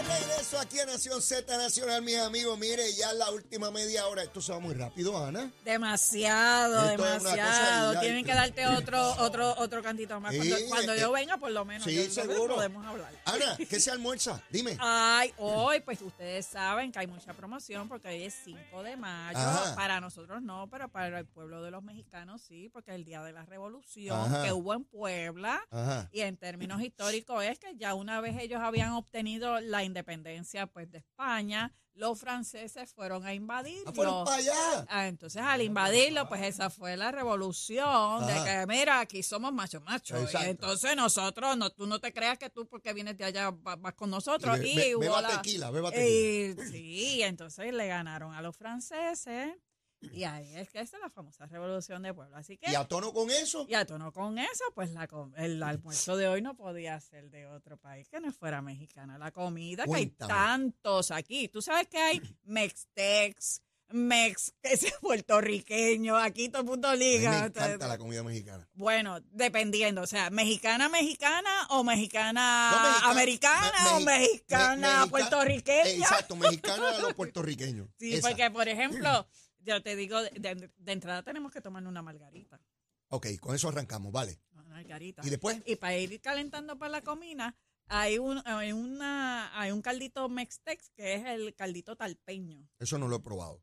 De regreso aquí a Nación Z Nacional, mis amigos. Mire, ya la última media hora. Esto se va muy rápido, Ana. Demasiado, Esto demasiado. Tienen que darte otro, otro, otro cantito más. Sí, Cuando, cuando eh, yo venga, por lo menos. sí, yo- nosotros seguro. Podemos hablar. Ana, ¿qué se almuerza? Dime. Ay, hoy, pues ustedes saben que hay mucha promoción porque hoy es 5 de mayo. Ajá. Para nosotros no, pero para el pueblo de los mexicanos sí, porque es el día de la revolución Ajá. que hubo en Puebla. Ajá. Y en términos históricos es que ya una vez ellos habían obtenido la independencia pues de España, los franceses fueron a invadirlo. Ah, fueron para allá. Ah, entonces al invadirlo, pues esa fue la revolución de que, mira, aquí somos machos. Exacto. Y entonces nosotros, no, tú no te creas que tú porque vienes de allá va- vas con nosotros. Be- Y, be- beba la- tequila, beba tequila. y, sí, entonces le ganaron a los franceses. Y ahí es que esa es la famosa revolución de Puebla. Así que Y a tono con eso. y a tono con eso, pues la, el almuerzo de hoy no podía ser de otro país que no fuera mexicana. La comida, que hay tantos aquí. Tú sabes que hay Mextex, Mex, que es puertorriqueño, aquí todo el mundo liga. me Entonces, encanta la comida mexicana. Bueno, dependiendo, o sea, mexicana, mexicana o mexicana, No, mexicana, americana me- o me- mexicana me- mexica- puertorriqueña. Exacto, mexicana a los puertorriqueños. Sí, Esa. porque por ejemplo, yo te digo, de, de- de entrada tenemos que tomar una margarita. Ok, con eso arrancamos, vale. Una margarita. ¿Y después? Y para ir calentando para la comida, hay un, hay una, hay un caldito mextex que es el caldito talpeño. Eso no lo he probado.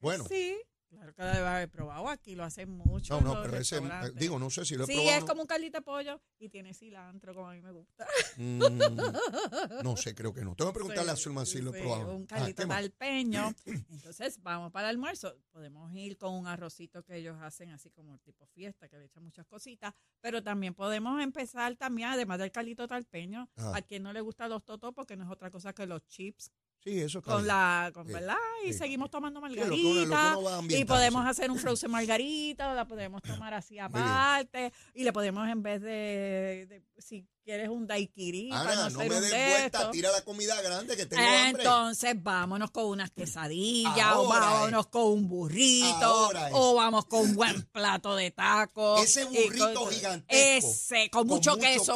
Bueno. Sí, claro que lo debe haber probado. Aquí lo hacen mucho. No, no, pero ese, digo, no sé si lo he Sí, probado. es como un caldito de pollo y tiene cilantro, como a mí me gusta. Mm, no sé, creo que no. Tengo que preguntarle a Sí, Zulman si lo he sí, probado. Un Ah, caldito talpeño. Entonces, vamos para el almuerzo. Podemos ir con un arrocito que ellos hacen así como tipo fiesta, que le echan muchas cositas. Pero también podemos empezar también, además del caldito talpeño, Ajá. a quien no le gustan los totos, porque no es otra cosa que los chips Sí, eso está con bien. la, con, ¿verdad? Y sí. seguimos tomando Sí, lo que uno- lo que margarita. uno y podemos hacer un frozen margarita, o la podemos tomar así aparte. Y le podemos, en vez de, de- si quieres un daiquiri, para Ana, no no me des de vuelta, tira la comida grande que tengo hambre. Entonces vámonos con unas quesadillas, o vámonos con un burrito, Ahora o vamos con un buen plato de tacos. Ese burrito con- gigantesco. Ese, con, mucho, queso.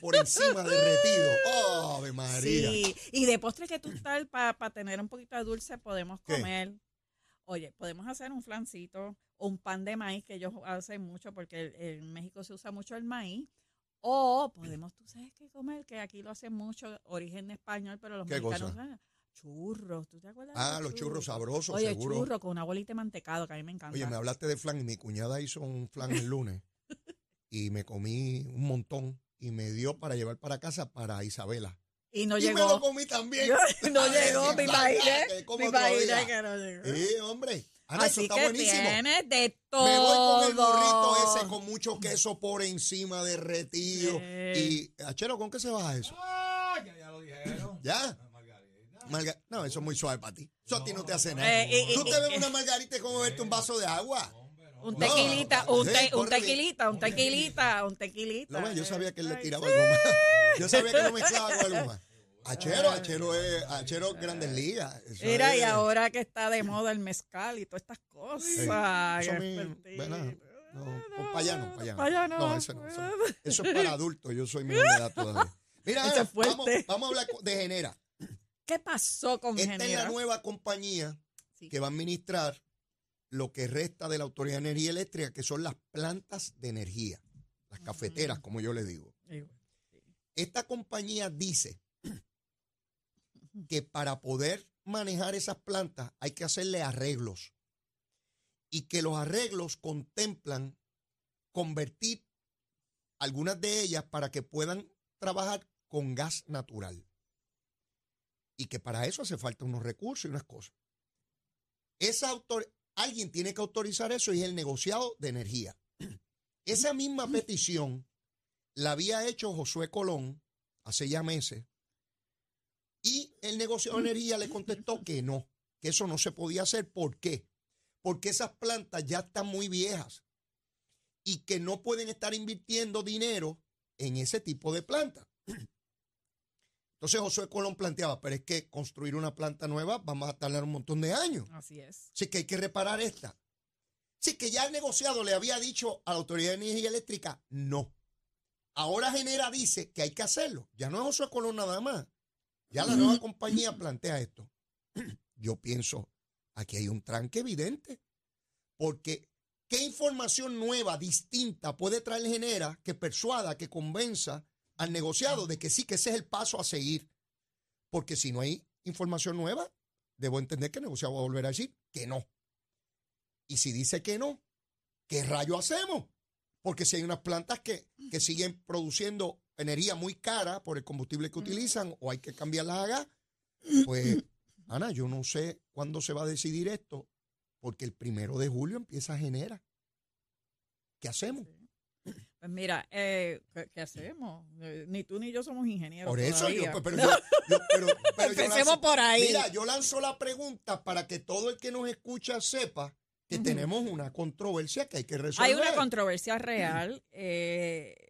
por encima derretido. ¡Ave María! Sí, y de postre que tú tal, para tener un poquito de dulce, podemos ¿Qué? comer. Oye, podemos hacer un flancito un pan de maíz, que ellos hacen mucho, porque en México se usa mucho el maíz. O podemos, tú sabes qué comer, que aquí lo hacen mucho, origen español, pero los ¿Qué mexicanos cosa? churros. ¿Tú te acuerdas? de Ah, los churros sabrosos, Oye, seguro. churro con una bolita de mantecado, que a mí me encanta. Oye, me hablaste de flan y mi cuñada hizo un flan el lunes y me comí un montón y me dio para llevar para casa para Isabela. y no y me lo llegó. comí también. no llegó, me imaginé. Me imaginé que no llegó. Sí, hombre. Ana, eso Así está que buenísimo. tienes de todo. Me voy con el burrito ese con mucho queso por encima derretido. Sí. Y, Achero, ¿con qué se baja eso? Ah, ya, ya lo dijeron. ¿Ya? La margarita. Marga- no, eso es muy suave para ti. Eso a ti no te hace nada. Eh, y- Tú y- te bebes una margarita y como beberte un vaso de agua. Un No, tequilita, un, sí, te- un tequilita, un tequilita, un tequilita. No, yo sabía que él le tiraba algo más. Yo sabía que lo mezclaba con algo más. Achero, Achero es Achero Grandes Ligas. Eso Mira, y ahora que está de moda el mezcal y todas estas cosas. Sí. No, pues para allá no, para allá Pa' allá no. No, eso no. Eso, eso es para adultos. Yo soy menor de edad todavía. Mira, es vamos, vamos a hablar de Genera. ¿Qué pasó con Esta es la Genera? nueva compañía Sí. que va a administrar lo que resta de la Autoridad de Energía Eléctrica, que son las plantas de energía, las cafeteras, como yo le digo. Esta compañía dice que para poder manejar esas plantas hay que hacerle arreglos y que los arreglos contemplan convertir algunas de ellas para que puedan trabajar con gas natural y que para eso hace falta unos recursos y unas cosas. Esa autor alguien tiene que autorizar eso y es el negociado de energía. Esa misma petición la había hecho Josué Colón hace ya meses y el negociado de energía le contestó que no, que eso no se podía hacer. ¿Por qué? Porque esas plantas ya están muy viejas y que no pueden estar invirtiendo dinero en ese tipo de plantas. Entonces Josué Colón planteaba, pero es que construir una planta nueva vamos a tardar un montón de años. Así es. Así que hay que reparar esta. Así que ya el negociado le había dicho a la Autoridad de Energía Eléctrica, no. Ahora Genera dice que hay que hacerlo. Ya no es Josué Colón nada más. Ya la nueva compañía plantea esto. Yo pienso, aquí hay un tranque evidente. Porque, ¿qué información nueva, distinta puede traer Genera que persuada, que convenza al negociado de que sí, que ese es el paso a seguir? Porque si no hay información nueva, debo entender que el negociado va a volver a decir que no. Y si dice que no, ¿qué rayo hacemos? Porque si hay unas plantas que, que siguen produciendo energía muy cara por el combustible que utilizan o hay que cambiarlas a gas, pues, Ana, yo no sé cuándo se va a decidir esto, porque el primero de julio empieza a generar. ¿Qué hacemos? Pues mira, eh, ¿qué, hacemos? Eh, Ni tú ni yo somos ingenieros. Por eso yo, todavía. pero yo, yo- pero- pero yo Empecemos lanzo- por ahí. Mira, yo lanzo la pregunta para que todo el que nos escucha sepa que tenemos una controversia que hay que resolver. Hay una controversia real. eh,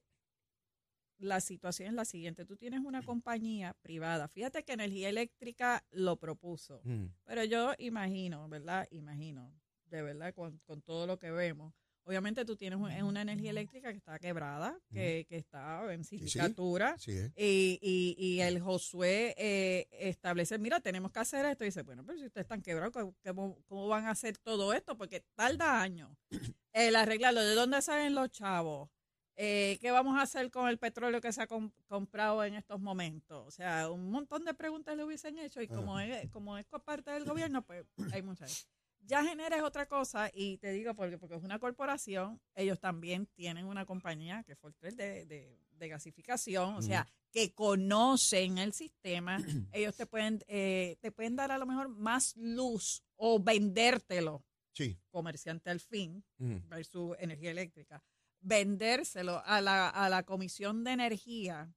la situación es la siguiente. Tú tienes una compañía privada. Fíjate que Energía Eléctrica lo propuso. Mm, Pero yo imagino, ¿verdad? Imagino, de verdad, con, con todo lo que vemos. Obviamente tú tienes un- una energía eléctrica que está quebrada, que, que está en sí. sindicatura. Es. Y, y, y el Josué eh, establece, mira, tenemos que hacer esto. Y dice, bueno, pero si ustedes están quebrados, ¿cómo- ¿cómo, cómo van a hacer todo esto? Porque tarda años. El arreglarlo, ¿de dónde salen los chavos? Eh, ¿Qué vamos a hacer con el petróleo que se ha com- comprado en estos momentos? O sea, un montón de preguntas le hubiesen hecho y como es, como es parte del gobierno, pues hay muchas. Ya genera es otra cosa y te digo porque, porque es una corporación, ellos también tienen una compañía que fue de, de, de gasificación, o sea, que conocen el sistema, ellos te pueden, eh, te pueden dar a lo mejor más luz o vendértelo, Sí. comerciante al fin, mm, versus energía eléctrica, vendérselo a la, a la Comisión de Energía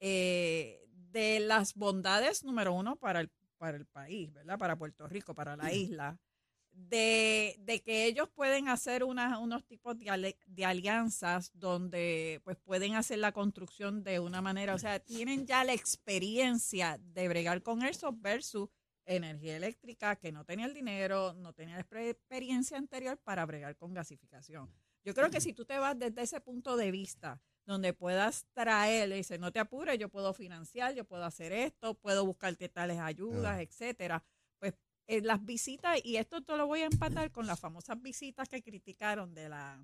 eh, de las bondades, número uno, para el, para el país, ¿verdad? Para Puerto Rico, para la isla, de, de que ellos pueden hacer una- unos tipos de, ale- de alianzas donde pues pueden hacer la construcción de una manera, o sea, tienen ya la experiencia de bregar con eso versus energía eléctrica que no tenía el dinero, no tenía la exper- experiencia anterior para bregar con gasificación. Yo creo que si tú te vas desde ese punto de vista, donde puedas traer, le dice, no te apures, yo puedo financiar, yo puedo hacer esto, puedo buscarte tales ayudas, Ah. etcétera. Pues eh, las visitas, y esto te lo voy a empatar con las famosas visitas que criticaron de la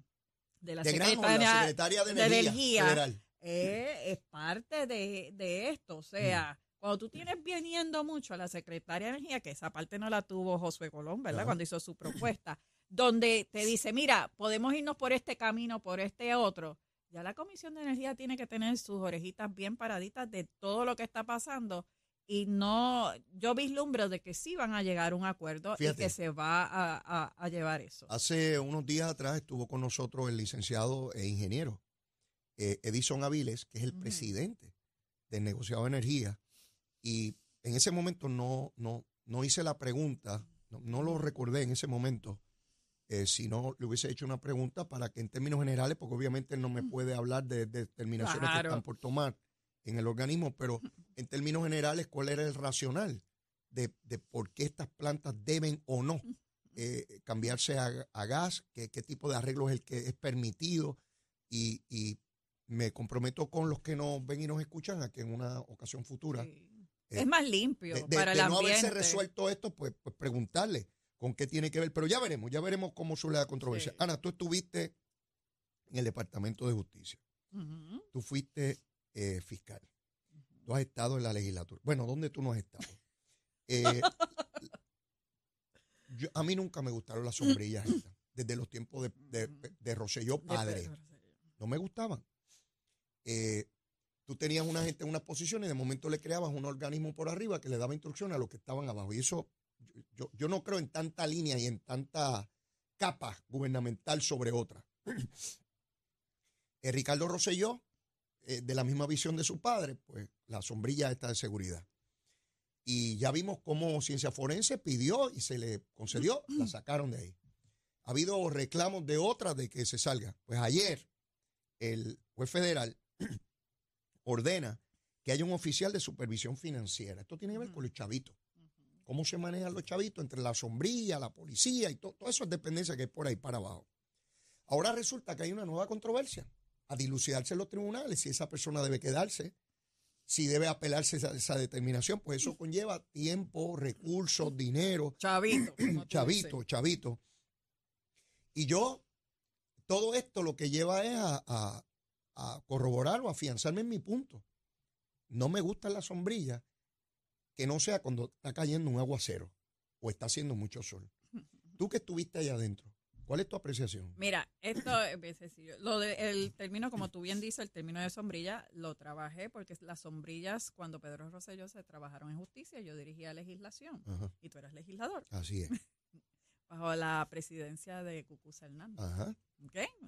de la De secretaria la secretaria de de Energía, Energía. Federal. eh, es parte de, de esto. O sea, cuando tú tienes viniendo mucho a la secretaria de Energía, que esa parte no la tuvo Josué Colón, ¿verdad? Cuando hizo su propuesta, donde te dice, mira, podemos irnos por este camino, por este otro. Ya la Comisión de Energía tiene que tener sus orejitas bien paraditas de todo lo que está pasando y no, yo vislumbro de que sí van a llegar a un acuerdo Fíjate. y que se va a, a- a llevar eso. Hace unos días atrás estuvo con nosotros el licenciado e ingeniero eh, Edison Aviles, que es el presidente del negociado de energía. Y en ese momento no, no, no hice la pregunta, no, no lo recordé en ese momento, eh, si no le hubiese hecho una pregunta para que en términos generales, porque obviamente él no me puede hablar de, de determinaciones Claro. que están por tomar en el organismo, pero en términos generales, ¿cuál era el racional de, de por qué estas plantas deben o no eh, cambiarse a, a gas? ¿Qué, qué tipo de arreglo es el que es permitido? Y, y me comprometo con los que nos ven y nos escuchan a que en una ocasión futura, Sí. eh, es más limpio de, para el de no ambiente. haberse resuelto esto, pues, pues preguntarle con qué tiene que ver. Pero ya veremos, ya veremos cómo suele la controversia. Sí. Ana, tú estuviste en el Departamento de Justicia, tú fuiste eh, fiscal, tú has estado en la legislatura. Bueno, ¿dónde tú no has estado? Eh, yo- a mí nunca me gustaron las sombrillas estas, desde los tiempos de, de, de Rosselló padre. No me gustaban. Eh, tú tenías una gente en una posición y de momento le creabas un organismo por arriba que le daba instrucciones a los que estaban abajo. Y eso, yo, no creo en tanta línea y en tanta capa gubernamental sobre otra. Eh, Ricardo Rosselló, eh, de la misma visión de su padre, pues la sombrilla está de seguridad. Y ya vimos cómo Ciencia Forense pidió y se le concedió, la sacaron de ahí. Ha habido reclamos de otras de que se salga. Pues ayer el juez federal ordena que haya un oficial de supervisión financiera. Esto tiene que ver con los chavitos. Cómo se manejan los chavitos entre la sombrilla, la policía y todo, todas esas dependencias que hay por ahí para abajo. Ahora resulta que hay una nueva controversia a dilucidarse en los tribunales si esa persona debe quedarse, si debe apelarse esa, esa determinación, pues eso conlleva tiempo, recursos, dinero, Chavito. chavito, chavito. Y yo, todo esto lo que lleva es a, a- a corroborar o afianzarme en mi punto. No me gusta la sombrilla que no sea cuando está cayendo un aguacero o está haciendo mucho sol. Tú que estuviste allá adentro, ¿cuál es tu apreciación? Mira, esto es bien sencillo. Lo de, el término, como tú bien dices, el término de sombrilla, lo trabajé porque las sombrillas, cuando Pedro Rosselló se trabajaron en justicia, yo dirigía legislación Ajá, y tú eras legislador así es. bajo la presidencia de Cucuza Hernández.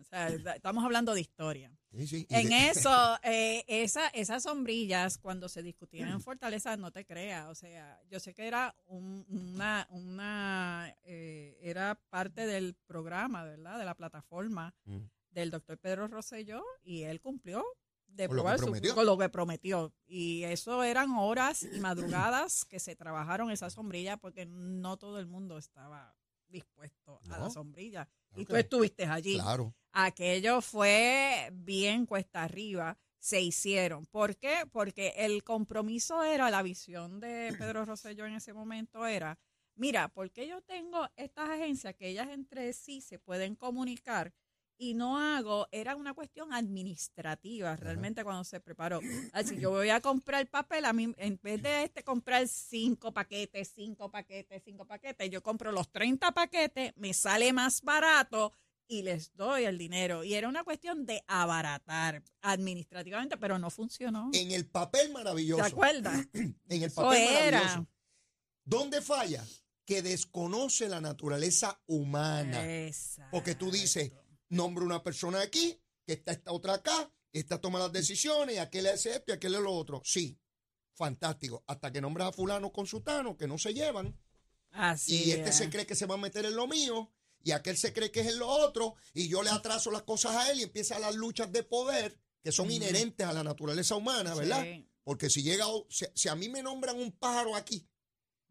O sea, estamos hablando de historia. Sí, sí. Y En de- eso, eh, esa, esas sombrillas, cuando se discutían en Fortaleza, no te creas. O sea, yo sé que era un- una, una eh, era parte del programa, ¿verdad? De la plataforma Mm. del doctor Pedro Rosselló y él cumplió de Con lo probar su- prometió. con lo que prometió. Y eso eran horas y madrugadas que se trabajaron esa sombrilla porque no todo el mundo estaba dispuesto a la sombrilla. Claro y tú estuviste allí. Claro. Aquello fue bien cuesta arriba. Se hicieron. ¿Por qué? Porque el compromiso era, la visión de Pedro Rosselló en ese momento era, mira, porque yo tengo estas agencias que ellas entre sí se pueden comunicar y no hago, era una cuestión administrativa realmente cuando se preparó. Así yo voy a comprar papel, a mí en vez de este comprar cinco paquetes, cinco paquetes, cinco paquetes, yo compro los 30 paquetes, me sale más barato y les doy el dinero. Y era una cuestión de abaratar administrativamente, pero no funcionó. En el papel ¿Te maravilloso. acuerdas? En el Eso papel era. maravilloso. ¿Dónde falla? Que desconoce la naturaleza humana. Porque tú dices, Nombra una persona aquí, que está esta otra acá, esta toma las decisiones, y aquel es esto y aquel es lo otro. Sí, fantástico. Hasta que nombras a fulano con sutano, que no se llevan, Así y este es. se cree que se va a meter en lo mío, y aquel se cree que es en lo otro, y yo le atraso las cosas a él y empiezan las luchas de poder que son inherentes a la naturaleza humana, ¿verdad? Sí. Porque si llega, si, si a mí me nombran un pájaro aquí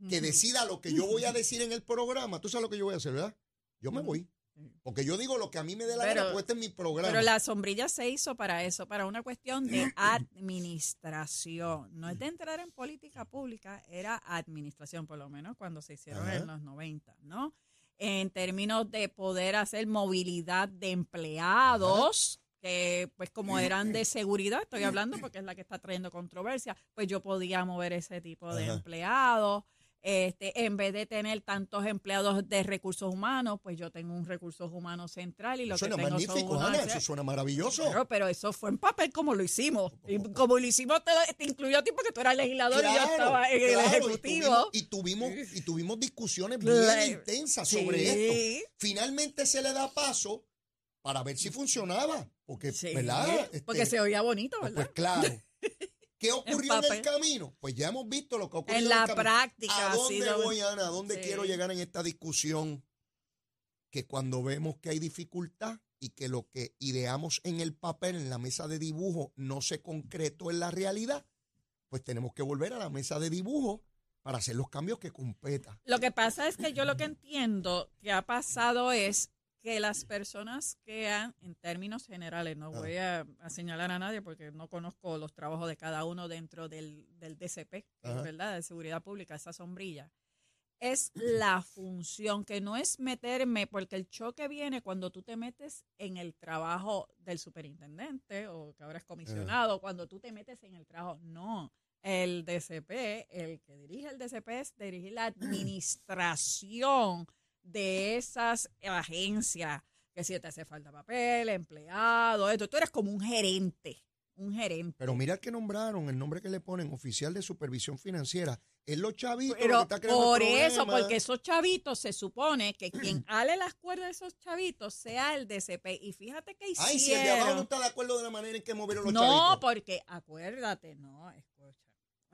que decida lo que yo voy a decir en el programa, tú sabes lo que yo voy a hacer, ¿verdad? Yo me voy. Sí. Porque yo digo lo que a mí me dé la Pero- gana, porque este es mi programa. Pero la sombrilla se hizo para eso, para una cuestión de administración. No es de entrar en política pública, era administración, por lo menos cuando se hicieron Ajá. en los 90, ¿no? En términos de poder hacer movilidad de empleados, que pues como eran de seguridad, estoy hablando porque es la que está trayendo controversia, pues yo podía mover ese tipo de Ajá. empleados. Este, en vez de tener tantos empleados de recursos humanos, pues yo tengo un recursos humanos central y lo que tengo son magnífico, unos Ana, eso suena maravilloso. Claro, pero eso fue en papel como lo hicimos. Y como lo hicimos, te, te incluyó a ti porque tú eras legislador y yo estaba en el y Ejecutivo. tuvimos- Y tuvimos, y tuvimos, discusiones bien intensas sobre Sí. esto. Finalmente se le da paso para ver si funcionaba. Porque, Sí, ¿verdad? Este, porque se oía bonito, pues, ¿verdad? pues, claro. ¿Qué ocurrió en, el camino? Pues ya hemos visto lo que ocurrió En en, la el camino. práctica ¿A dónde sido- voy, Ana? ¿A dónde Sí. quiero llegar en esta discusión? Que cuando vemos que hay dificultad y que lo que ideamos en el papel, en la mesa de dibujo, no se concretó en la realidad, pues tenemos que volver a la mesa de dibujo para hacer los cambios que competa. Lo que pasa es que yo lo que entiendo que ha pasado es que las personas que han, en términos generales, no Ah. voy a, a señalar a nadie porque no conozco los trabajos de cada uno dentro del, del DCP, Ajá. verdad, de seguridad pública, esa sombrilla, es la función, que no es meterme, porque el choque viene cuando tú te metes en el trabajo del superintendente o que ahora es comisionado, cuando tú te metes en el trabajo, no. El DCP, el que dirige el DCP es dirigir la administración de esas agencias, que si te hace falta papel, empleado, esto, tú eres como un gerente, un gerente. Pero mira que nombraron, el nombre que le ponen, oficial de supervisión financiera. Es los chavitos lo que Pero está creando el por eso, porque esos chavitos se supone que quien ale las cuerdas de esos chavitos sea el DCP. Y fíjate que hicieron. Ay, si el de abajo no está de acuerdo de la manera en que movieron los no, chavitos. porque acuérdate, no, escucha.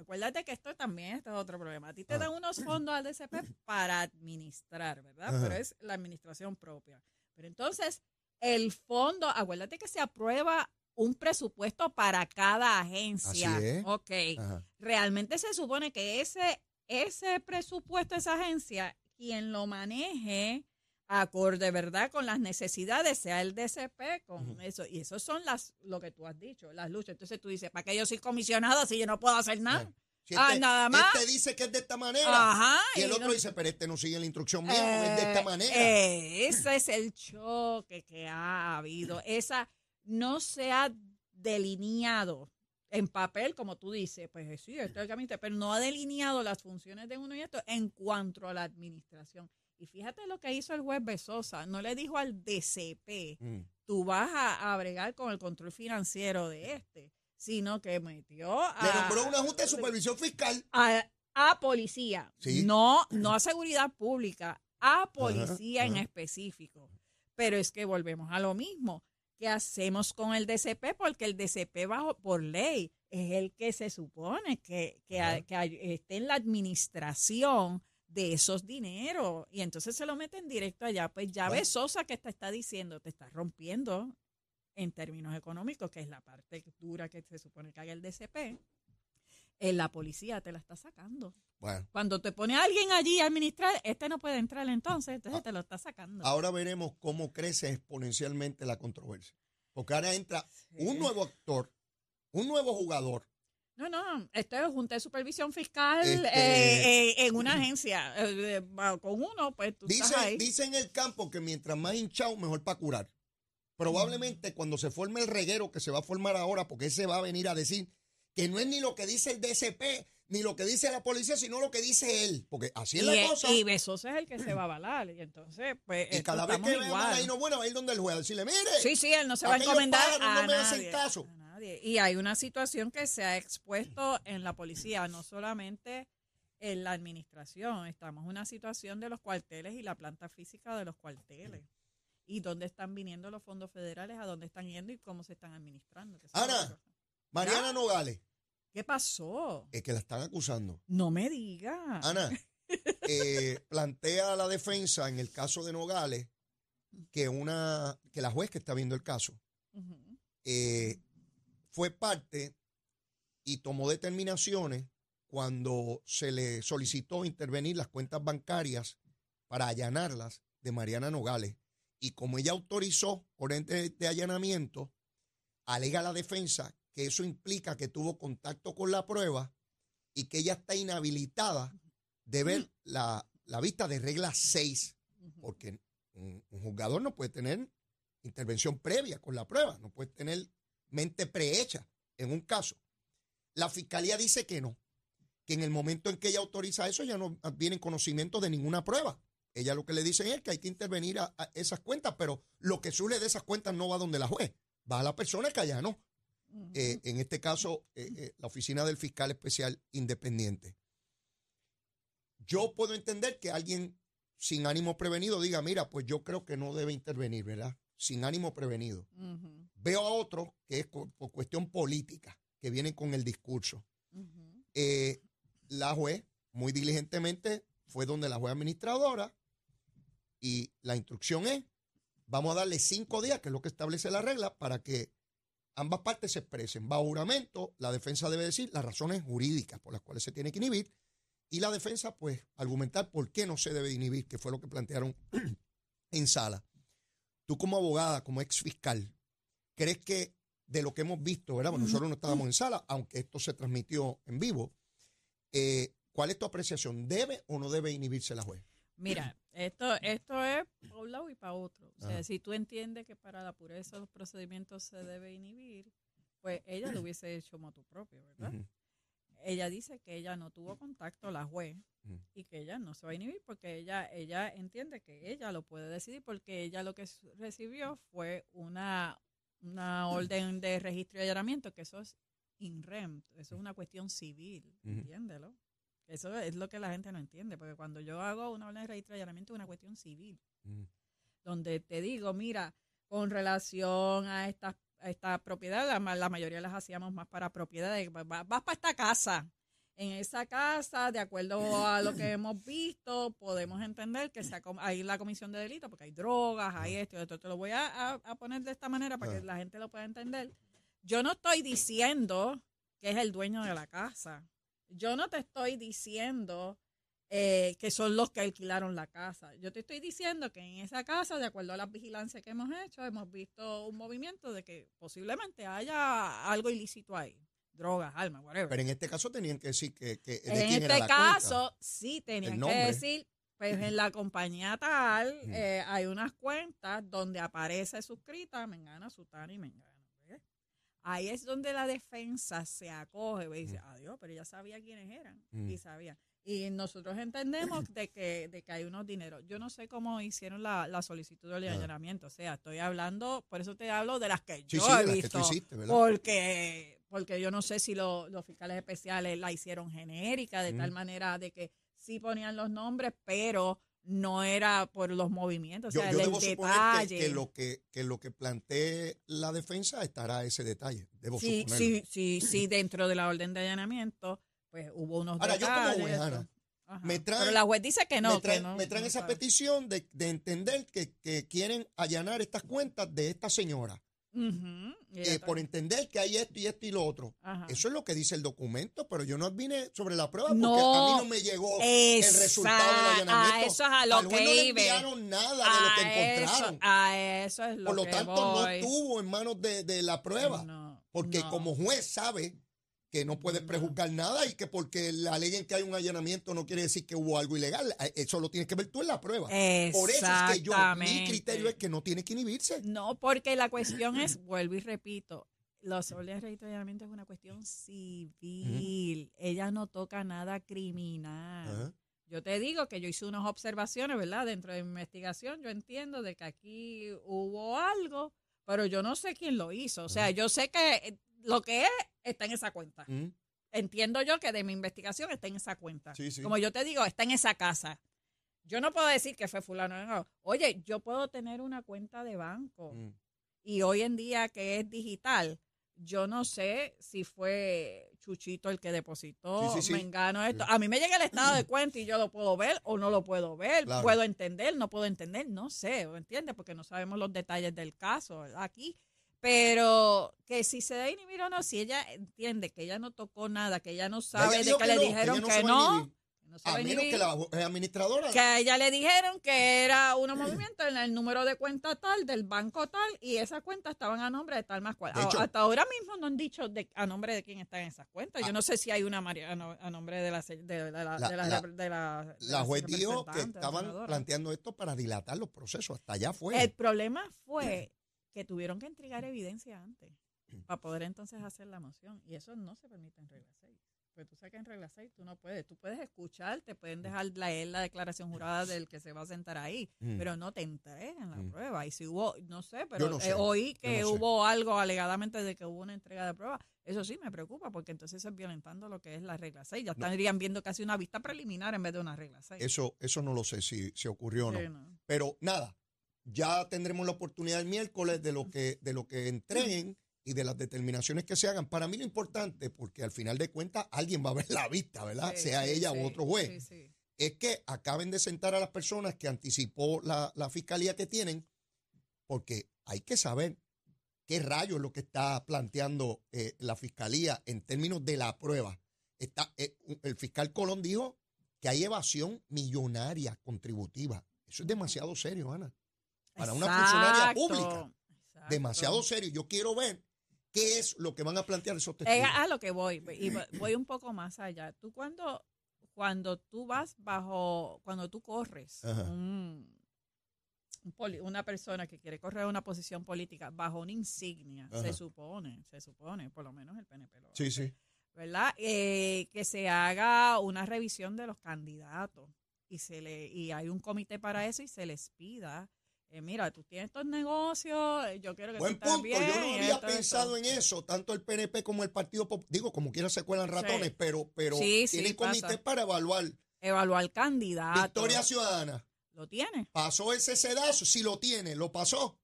Acuérdate que esto también este es otro problema. A ti te Ah. dan unos fondos al DCP para administrar, ¿verdad? Ajá. Pero es la administración propia. Pero entonces, el fondo, acuérdate que se aprueba un presupuesto para cada agencia. Así es. Ok. Ajá. Realmente se supone que ese, ese presupuesto esa agencia, quien lo maneje acorde, ¿verdad? Con las necesidades, sea el DCP, con eso. Y eso son las, lo que tú has dicho, las luchas. Entonces tú dices, ¿para qué yo soy comisionada si yo no puedo hacer nada? Si Ah, este, nada más. este dice que es de esta manera. Ajá. y el y otro no- dice, pero este no sigue la instrucción mía, es de esta manera. eh, ese es el choque que ha habido. Esa no se ha delineado en papel, como tú dices, pues sí, esto es el camino, pero no ha delineado las funciones de uno y esto en cuanto a la administración. Y fíjate lo que hizo el juez Besosa, no le dijo al DCP, Mm. tú vas a, a bregar con el control financiero de este, sino que metió a... Le nombró una junta de supervisión fiscal. a, a policía, Sí. no, no a seguridad pública, a policía en ajá. específico. Pero es que volvemos a lo mismo. ¿Qué hacemos con el DCP? Porque el DCP bajo por ley es el que se supone que, que, esté en la administración de esos dineros. Y entonces se lo meten directo allá. Pues ya Bueno. ves Sosa que te está diciendo, te está rompiendo en términos económicos, que es la parte dura que se supone que haga el DCP. En la policía te la está sacando. Bueno, Cuando te pone a alguien allí a administrar, este no puede entrar entonces, entonces te lo está sacando. ahora veremos cómo crece exponencialmente la controversia. Porque ahora entra Sí. un nuevo actor, un nuevo jugador. No, no, esto es Junta de Supervisión Fiscal Este- eh, eh, en una agencia. eh, eh, con uno, pues tú Dice, estás ahí. dice en el campo que mientras más hinchado, mejor para curar. Probablemente cuando se forme el reguero que se va a formar ahora, porque ese va a venir a decir que no es ni lo que dice el DCP, ni lo que dice la policía, sino lo que dice él. Porque así es y, la eh, cosa. y Besos es el que se va a avalar. Y entonces, pues, Y cada vez que vea igual. mal ahí no bueno, va a ir donde el juez a decirle, mire, Sí, sí, él no se va a encomendar a no me hacen nadie, caso. Nadie. Y hay una situación que se ha expuesto en la policía, no solamente en la administración. Estamos en una situación de los cuarteles y la planta física de los cuarteles. Y dónde están viniendo los fondos federales, a dónde están yendo y cómo se están administrando. Ana. Mariana Nogales, ¿Qué pasó? es que la están acusando. No me diga. Ana, eh, plantea la defensa en el caso de Nogales que una que la juez que está viendo el caso eh, fue parte y tomó determinaciones cuando se le solicitó intervenir las cuentas bancarias para allanarlas de Mariana Nogales. Y como ella autorizó orden de, de allanamiento, alega la defensa que eso implica que tuvo contacto con la prueba y que ella está inhabilitada de ver la, la vista de regla 6, Ujú. porque un, un juzgador no puede tener intervención previa con la prueba, no puede tener mente prehecha en un caso. La fiscalía dice que no, que en el momento en que ella autoriza eso ya no viene en conocimiento de ninguna prueba. Ella lo que le dicen es que hay que intervenir a, a esas cuentas, pero lo que surge de esas cuentas no va donde la juez, va a la persona que allá no. Eh, en este caso, eh, eh, la oficina del fiscal especial independiente. Yo puedo entender que alguien sin ánimo prevenido diga, mira, pues yo creo que no debe intervenir, ¿verdad? Sin ánimo prevenido. Veo a otros que es por cuestión política, que vienen con el discurso. Eh, la juez, muy diligentemente, fue donde la juez administradora y la instrucción es, vamos a darle cinco días, que es lo que establece la regla, para que ambas partes se expresen. Va a juramento, la defensa debe decir las razones jurídicas por las cuales se tiene que inhibir y la defensa, pues, argumentar por qué no se debe inhibir, que fue lo que plantearon en sala. Tú como abogada, como ex fiscal, ¿crees que de lo que hemos visto, ¿verdad? Bueno, nosotros no estábamos en sala, aunque esto se transmitió en vivo. eh, ¿Cuál es tu apreciación? ¿Debe o no debe inhibirse la juez? Mira, esto, esto es para un lado y para otro. O sea, Ajá. si tú entiendes que para la pureza de los procedimientos se debe inhibir, pues ella lo hubiese hecho motu propio, ¿verdad? Ella dice que ella no tuvo contacto, la juez, Ujú. y que ella no se va a inhibir porque ella, ella entiende que ella lo puede decidir porque ella lo que recibió fue una, una orden de registro y allanamiento, que eso es in rem, eso es una cuestión civil, Ujú. entiéndelo. Eso es lo que la gente no entiende, porque cuando yo hago una orden de registro y allanamiento es una cuestión civil donde te digo, mira, con relación a estas esta propiedad, la, la mayoría las hacíamos más para propiedades, va- va- vas para esta casa. En esa casa, de acuerdo a lo que hemos visto, podemos entender que sea hay la comisión de delito, porque hay drogas, hay esto, esto te lo voy a, a- a poner de esta manera para que Ah. la gente lo pueda entender. yo no estoy diciendo que es el dueño de la casa. Yo no te estoy diciendo eh, que son los que alquilaron la casa. Yo te estoy diciendo que en esa casa, de acuerdo a las vigilancias que hemos hecho, hemos visto un movimiento de que posiblemente haya algo ilícito ahí. Drogas, armas, whatever. Pero en este caso tenían que decir que, que de En quién era este cuenta. caso, sí tenían que decir, pues en la compañía tal eh, hay unas cuentas donde aparece suscrita Mengana, Sutana y Mengana. ¿ves? Ahí es donde la defensa se acoge y dice, adiós, pero ya sabía quiénes eran y sabía. Y nosotros entendemos de que, de que hay unos dineros. Yo no sé cómo hicieron la, la solicitud de Ajá. allanamiento. O sea, estoy hablando, por eso te hablo de las que Sí, yo sí, he las que visto tú hiciste, ¿verdad? porque porque yo no sé si lo- los fiscales especiales la hicieron genérica de tal Mm. manera de que sí ponían los nombres pero no era por los movimientos o sea yo el debo detalle que, que lo que, que lo que plantee la defensa estará ese detalle. Debo sí suponerlo. sí sí sí dentro de la orden de allanamiento pues hubo unos Ahora, yo como juez, Ana, Ajá. me traen- pero la juez dice que no me traen, que no, me traen no esa petición de, de entender que, que quieren allanar estas cuentas de esta señora. Eh, por entender que hay esto y esto y lo otro. Ajá. Eso es lo que dice el documento, pero yo no vine sobre la prueba porque No, a mí no me llegó el resultado del allanamiento. a eso es a lo Al que no le enviaron nada de lo que a eso, encontraron. a eso es lo Por lo que tanto, voy. no estuvo en manos de, de la prueba. No, Porque como juez sabe que no puede No. prejuzgar nada y que porque la ley en que hay un allanamiento no quiere decir que hubo algo ilegal. Eh, Eso lo tienes que ver tú en la prueba. Por eso es que yo, mi criterio es que no tiene que inhibirse. No, porque la cuestión es, vuelvo y repito, los órdenes de registramiento es una cuestión civil. Ella no toca nada criminal. Yo te digo que yo hice unas observaciones, ¿verdad? Dentro de mi investigación, yo entiendo de que aquí hubo algo, pero yo no sé quién lo hizo. O sea, yo sé que eh, lo que es está en esa cuenta. Mm. Entiendo yo que de mi investigación está en esa cuenta. Sí, sí. Como yo te digo, está en esa casa. Yo no puedo decir que fue fulano. no. Oye, yo puedo tener una cuenta de banco Mm. y hoy en día que es digital, yo no sé si fue Chuchito el que depositó, Sí, sí, sí. Mengano esto. A mí me llega el estado de cuenta y yo lo puedo ver o no lo puedo ver, Claro. puedo entender, no puedo entender, no sé, ¿me entiendes? Porque no sabemos los detalles del caso ¿verdad? aquí. Pero que si se da inhibir o no, si ella entiende que ella no tocó nada, que ella no sabe ella de que, le no, dijeron no que no, no A menos que la eh, administradora. que a ella le dijeron que era unos movimientos en el número de cuenta tal, del banco tal, y esas cuentas estaban a nombre de tal más cual. Hecho- hasta ahora mismo no han dicho de, a nombre de quién están esas cuentas. Yo Ah. no sé si hay una María a, no- a nombre de la, de, la, La- de la, de la- juez dijo que estaban planteando esto para dilatar los procesos. Hasta allá fue. El problema fue que tuvieron que entregar evidencia antes para poder entonces hacer la moción. Y eso no se permite en regla 6. Pues tú sabes que en regla 6 tú no puedes. Tú puedes escuchar, te pueden dejar leer la declaración jurada del que se va a sentar ahí, Mm. pero no te entregan la Mm. prueba. Y si hubo, no sé, pero no eh, oí que sé. hubo algo alegadamente de que hubo una entrega de prueba. Eso sí me preocupa porque entonces eso es violentando lo que es la regla 6. Ya No. estarían viendo casi una vista preliminar en vez de una regla 6. Eso, eso no lo sé si, si ocurrió o no. Sí, no. Pero nada, ya tendremos la oportunidad el miércoles de lo que, de lo que entreguen y de las determinaciones que se hagan. Para mí lo importante, porque al final de cuentas alguien va a ver la vista, ¿verdad? Sí, sea sí, ella sí, u otro juez. Es que acaben de sentar a las personas que anticipó la, la fiscalía que tienen, porque hay que saber qué rayo es lo que está planteando eh, la fiscalía en términos de la prueba. Está, eh, el fiscal Colón dijo que hay evasión millonaria contributiva. Eso es demasiado serio, Ana. Para una funcionaria pública. exacto. Demasiado serio. Yo quiero ver qué es lo que van a plantear esos Es testigos. a lo que voy, y voy- un poco más allá. Tú cuando, cuando tú vas bajo, cuando tú corres, Ajá. un- un poli- una persona que quiere correr una posición política bajo una insignia, Ajá. se supone, se supone, por lo menos el PNP lo Sí, sí. ¿verdad? Eh, que se haga una revisión de los candidatos y se le y hay un comité para eso y se les pida eh, mira, tú tienes estos negocios, eh, yo quiero que Buen tú punto. bien. Yo no había esto, esto". pensado en eso, tanto el PNP como el Partido Pop- Digo, como quiera se cuelan ratones, Sí. pero, pero Sí, sí, tienen comité pasa. para evaluar. Evaluar candidatos. Victoria Ciudadana. ¿Lo tiene? ¿Pasó ese sedazo? Si lo tiene, ¿lo pasó?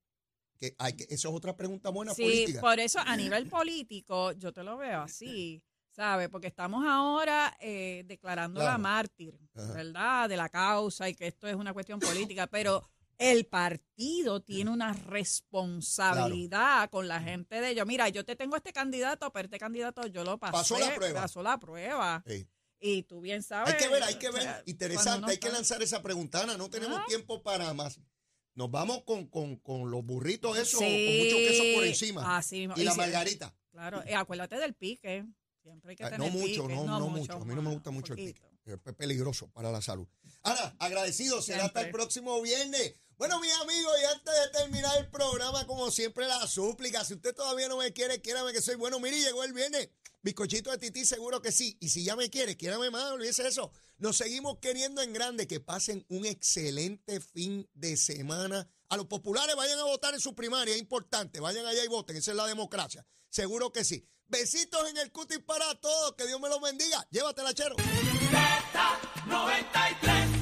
Que hay que, eso es otra pregunta buena Sí, política. por eso a nivel político yo te lo veo así, ¿sabes? Porque estamos ahora eh, declarándola Claro. mártir, Ajá. ¿verdad? De la causa y que esto es una cuestión política, pero El partido tiene una responsabilidad con la gente de ellos. Mira, yo te tengo este candidato, pero este candidato yo lo pasé. Pasó la prueba. Pasó la prueba. Sí. Y tú bien sabes. Hay que ver, hay que o sea, ver. Interesante, hay que lanzar esa pregunta. Ana, no tenemos Ah. tiempo para más. Nos vamos con, con, con los burritos esos, Sí, con mucho queso por encima. así mismo. y la margarita. Claro, y acuérdate del pique. Siempre hay que Ah, tener No mucho, pique. no, no mucho. A mí no me gusta mucho el pique. Es peligroso para la salud. Ana, agradecido. Será hasta el próximo viernes. Bueno, mis amigos, y antes de terminar el programa, como siempre, la súplica. Si usted todavía no me quiere, quiérame que soy bueno. Mire, llegó el viernes. Bizcochito de Tití, seguro que sí. Y si ya me quiere, quiérame más, olvídese eso. Nos seguimos queriendo en grande. Que pasen un excelente fin de semana. A los populares vayan a votar en su primaria, es importante. Vayan allá y voten, esa es la democracia. Seguro que sí. Besitos en el cutis para todos. Que Dios me los bendiga. Llévatela, chero. Z93.